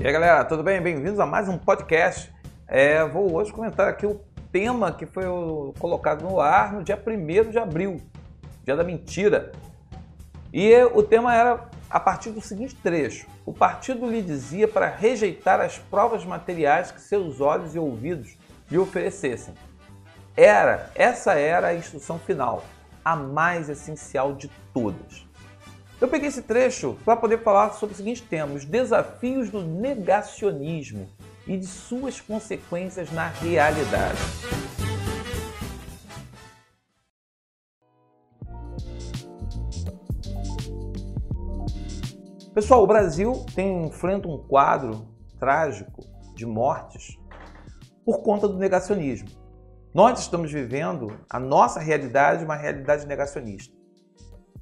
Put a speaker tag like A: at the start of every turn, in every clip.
A: E aí galera, tudo bem? Bem-vindos a mais um podcast. É, vou hoje comentar aqui o tema que foi colocado no ar no dia 1 de abril, dia da mentira. E o tema era a partir do seguinte trecho: O partido lhe dizia para rejeitar as provas materiais que seus olhos e ouvidos lhe oferecessem. Era, essa era a instrução final, a mais essencial de todas. Eu peguei esse trecho para poder falar sobre o seguinte tema: os desafios do negacionismo e de suas consequências na realidade. Pessoal, o Brasil tem, enfrenta um quadro trágico de mortes por conta do negacionismo. Nós estamos vivendo a nossa realidade, uma realidade negacionista.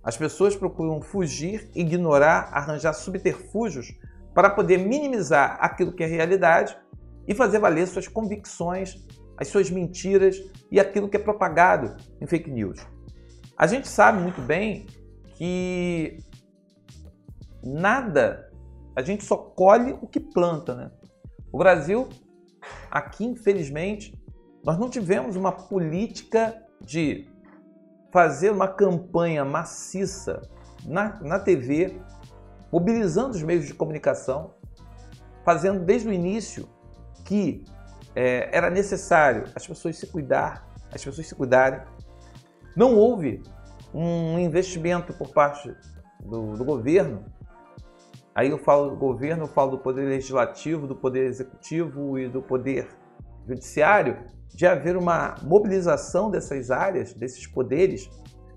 A: As pessoas procuram fugir, ignorar, arranjar subterfúgios para poder minimizar aquilo que é realidade e fazer valer suas convicções, as suas mentiras e aquilo que é propagado em fake news. A gente sabe muito bem que nada, a gente só colhe o que planta, né? O Brasil, aqui infelizmente, nós não tivemos uma política de fazer uma campanha maciça na, na TV, mobilizando os meios de comunicação, fazendo desde o início que é, era necessário as pessoas se cuidar, as pessoas se cuidarem. Não houve um investimento por parte do, do governo. Aí eu falo do governo, eu falo do poder legislativo, do poder executivo e do poder judiciário, de haver uma mobilização dessas áreas, desses poderes,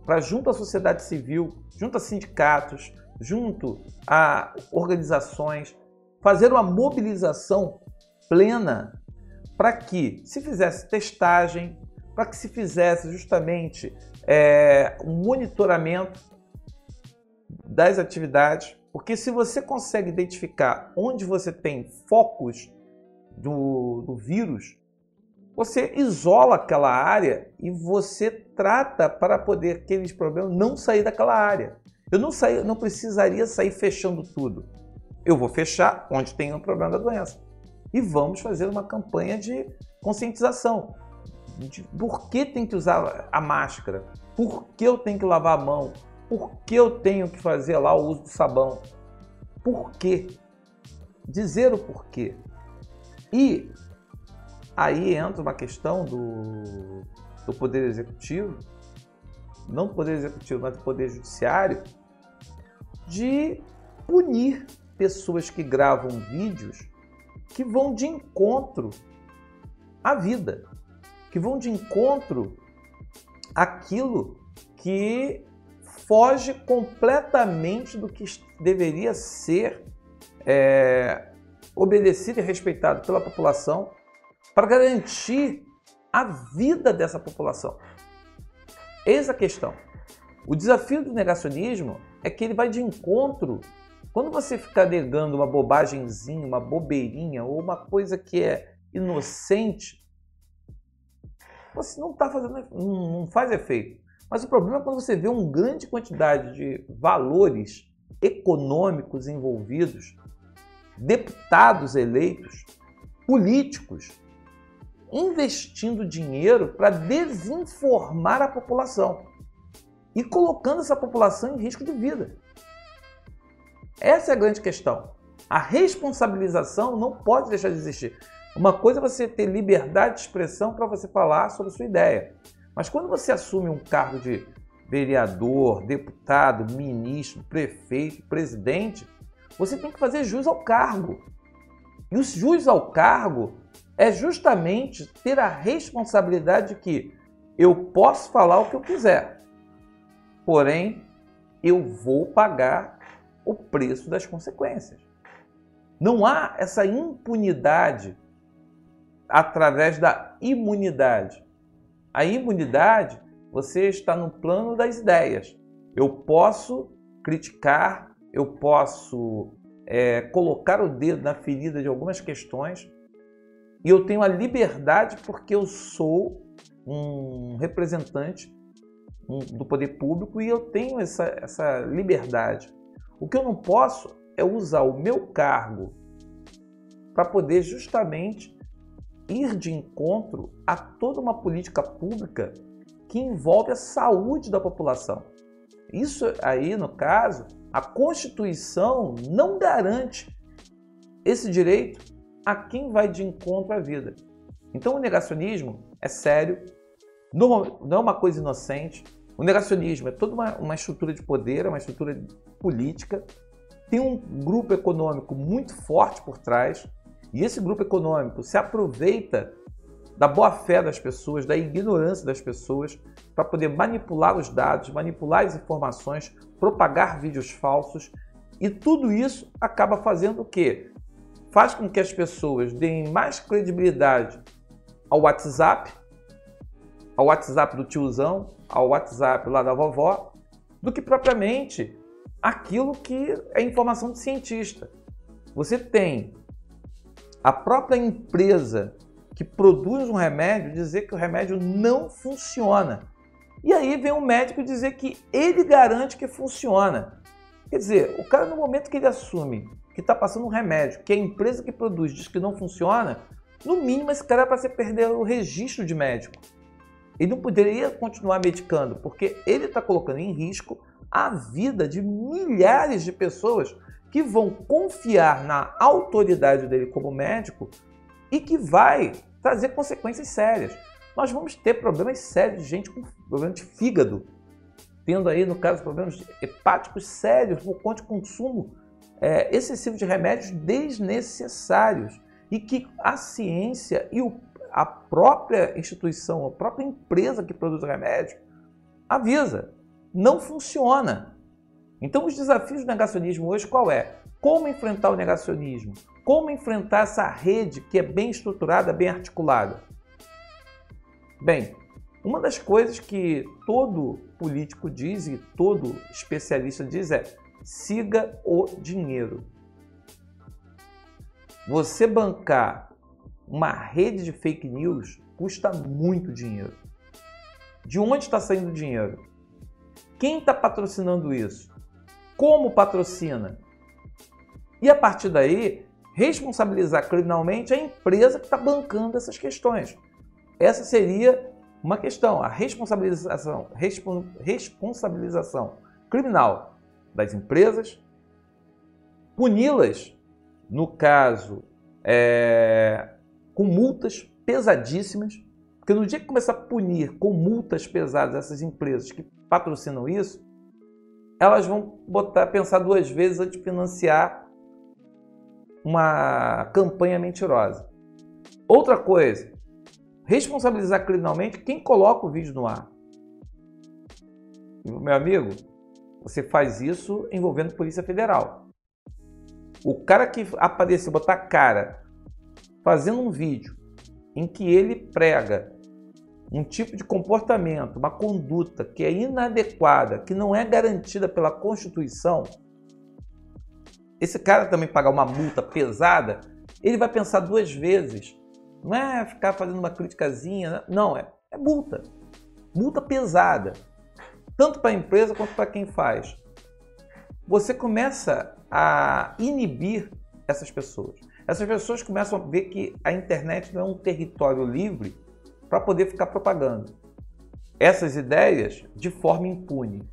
A: para junto à sociedade civil, junto a sindicatos, junto a organizações, fazer uma mobilização plena para que se fizesse testagem, para que se fizesse justamente é, um monitoramento das atividades, porque se você consegue identificar onde você tem focos do, do vírus, você isola aquela área e você trata para poder aqueles problemas não sair daquela área. Eu não, sair, não precisaria sair fechando tudo. Eu vou fechar onde tem um problema da doença. E vamos fazer uma campanha de conscientização. De por que tem que usar a máscara? Por que eu tenho que lavar a mão? Por que eu tenho que fazer lá o uso do sabão? Por quê? Dizer o porquê. E Aí entra uma questão do, do Poder Executivo, não do Poder Executivo, mas do Poder Judiciário, de punir pessoas que gravam vídeos que vão de encontro à vida, que vão de encontro àquilo que foge completamente do que deveria ser é, obedecido e respeitado pela população para garantir a vida dessa população. Eis a questão. O desafio do negacionismo é que ele vai de encontro. Quando você ficar negando uma bobagemzinha, uma bobeirinha ou uma coisa que é inocente, você não está fazendo, não faz efeito. Mas o problema é quando você vê uma grande quantidade de valores econômicos envolvidos, deputados eleitos, políticos investindo dinheiro para desinformar a população e colocando essa população em risco de vida. Essa é a grande questão. A responsabilização não pode deixar de existir. Uma coisa é você ter liberdade de expressão para você falar sobre sua ideia. Mas quando você assume um cargo de vereador, deputado, ministro, prefeito, presidente, você tem que fazer jus ao cargo. E o jus ao cargo é justamente ter a responsabilidade de que eu posso falar o que eu quiser, porém eu vou pagar o preço das consequências. Não há essa impunidade através da imunidade. A imunidade, você está no plano das ideias. Eu posso criticar, eu posso é, colocar o dedo na ferida de algumas questões, e eu tenho a liberdade porque eu sou um representante do poder público e eu tenho essa, essa liberdade. O que eu não posso é usar o meu cargo para poder justamente ir de encontro a toda uma política pública que envolve a saúde da população. Isso aí, no caso, a Constituição não garante esse direito a quem vai de encontro à vida. Então, o negacionismo é sério, não é uma coisa inocente. O negacionismo é toda uma, uma estrutura de poder, é uma estrutura política, tem um grupo econômico muito forte por trás, e esse grupo econômico se aproveita da boa fé das pessoas, da ignorância das pessoas, para poder manipular os dados, manipular as informações, propagar vídeos falsos. E tudo isso acaba fazendo o quê? Faz com que as pessoas deem mais credibilidade ao WhatsApp, ao WhatsApp do tiozão, ao WhatsApp lá da vovó, do que propriamente aquilo que é informação de cientista. Você tem a própria empresa que produz um remédio dizer que o remédio não funciona. E aí vem um médico dizer que ele garante que funciona. Quer dizer, o cara no momento que ele assume que está passando um remédio, que a empresa que produz diz que não funciona, no mínimo esse cara é para você perder o registro de médico. Ele não poderia continuar medicando, porque ele está colocando em risco a vida de milhares de pessoas que vão confiar na autoridade dele como médico e que vai trazer consequências sérias. Nós vamos ter problemas sérios de gente com problema de fígado, tendo aí, no caso, problemas hepáticos sérios por conta de consumo é, excessivo de remédios desnecessários e que a ciência e o, a própria instituição, a própria empresa que produz remédio avisa, não funciona. Então, os desafios do negacionismo hoje qual é? Como enfrentar o negacionismo? Como enfrentar essa rede que é bem estruturada, bem articulada? Bem, uma das coisas que todo político diz e todo especialista diz é: siga o dinheiro. Você bancar uma rede de fake news custa muito dinheiro. De onde está saindo o dinheiro? Quem está patrocinando isso? Como patrocina? E a partir daí, responsabilizar criminalmente a empresa que está bancando essas questões. Essa seria uma questão, a responsabilização, responsabilização criminal das empresas, puni-las, no caso, é, com multas pesadíssimas, porque no dia que começar a punir com multas pesadas essas empresas que patrocinam isso, elas vão botar, pensar duas vezes antes de financiar uma campanha mentirosa. Outra coisa, responsabilizar criminalmente quem coloca o vídeo no ar. Meu amigo, você faz isso envolvendo Polícia Federal. O cara que aparecer, botar cara, fazendo um vídeo em que ele prega um tipo de comportamento, uma conduta que é inadequada, que não é garantida pela Constituição, esse cara também pagar uma multa pesada, ele vai pensar duas vezes. Não é ficar fazendo uma criticazinha, né? não, é, é multa. Multa pesada. Tanto para a empresa quanto para quem faz. Você começa a inibir essas pessoas. Essas pessoas começam a ver que a internet não é um território livre para poder ficar propagando essas ideias de forma impune.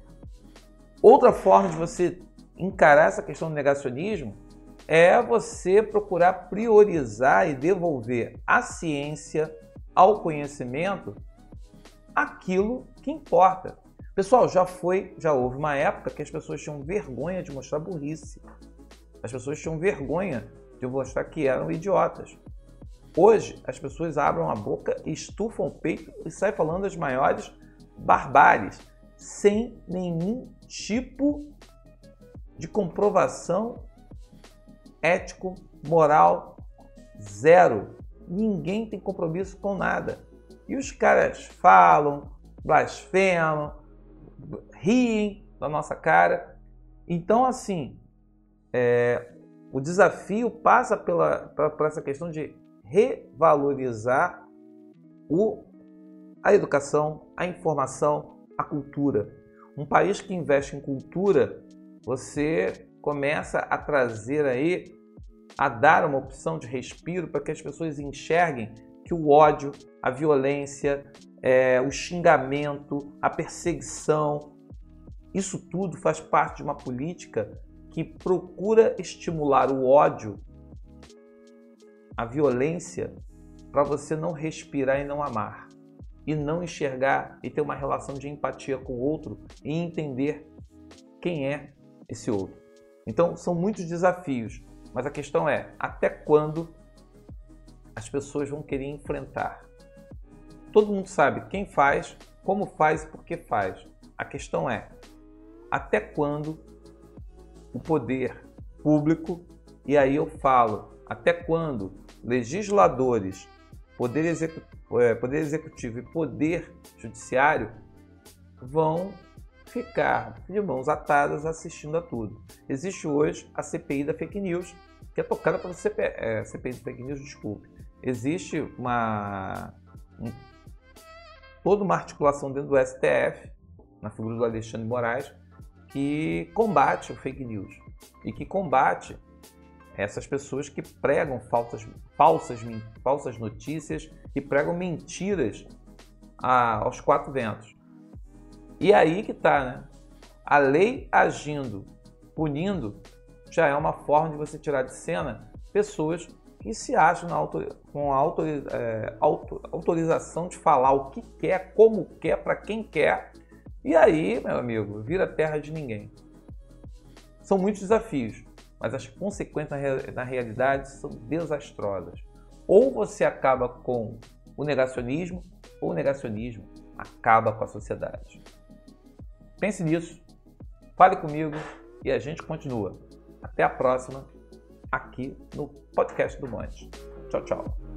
A: Outra forma de você encarar essa questão do negacionismo é você procurar priorizar e devolver à ciência, ao conhecimento, aquilo que importa. Pessoal, já foi, já houve uma época que as pessoas tinham vergonha de mostrar burrice. As pessoas tinham vergonha de mostrar que eram idiotas. Hoje, as pessoas abrem a boca, estufam o peito e saem falando as maiores barbáries, sem nenhum tipo de comprovação ético, moral, zero. Ninguém tem compromisso com nada. E os caras falam, blasfemam, riem da nossa cara. Então, assim, é, o desafio passa pela, por essa questão de revalorizar o, a educação, a informação, a cultura. Um país que investe em cultura, você começa a trazer aí a dar uma opção de respiro para que as pessoas enxerguem que o ódio, a violência, é, o xingamento, a perseguição, isso tudo faz parte de uma política que procura estimular o ódio, a violência, para você não respirar e não amar, e não enxergar e ter uma relação de empatia com o outro e entender quem é esse outro. Então, são muitos desafios, mas a questão é até quando as pessoas vão querer enfrentar. Todo mundo sabe quem faz, como faz e por que faz. A questão é até quando o poder público, e aí eu falo, até quando legisladores, poder, execu é, poder executivo e poder judiciário vão ficar de mãos atadas assistindo a tudo. Existe hoje a CPI da fake news, que é tocada pela CP, é, CPI da fake news, desculpe. Existe uma um, toda uma articulação dentro do STF, na figura do Alexandre Moraes, que combate o fake news e que combate essas pessoas que pregam falsas, falsas, falsas notícias e pregam mentiras a, aos quatro ventos. E aí que está, né? A lei agindo, punindo, já é uma forma de você tirar de cena pessoas que se acham autor, com a é, autorização de falar o que quer, como quer, para quem quer. E aí, meu amigo, vira terra de ninguém. São muitos desafios, mas as consequências na realidade são desastrosas. Ou você acaba com o negacionismo, ou o negacionismo acaba com a sociedade. Pense nisso, fale comigo e a gente continua. Até a próxima, aqui no podcast do Monte. Tchau, tchau.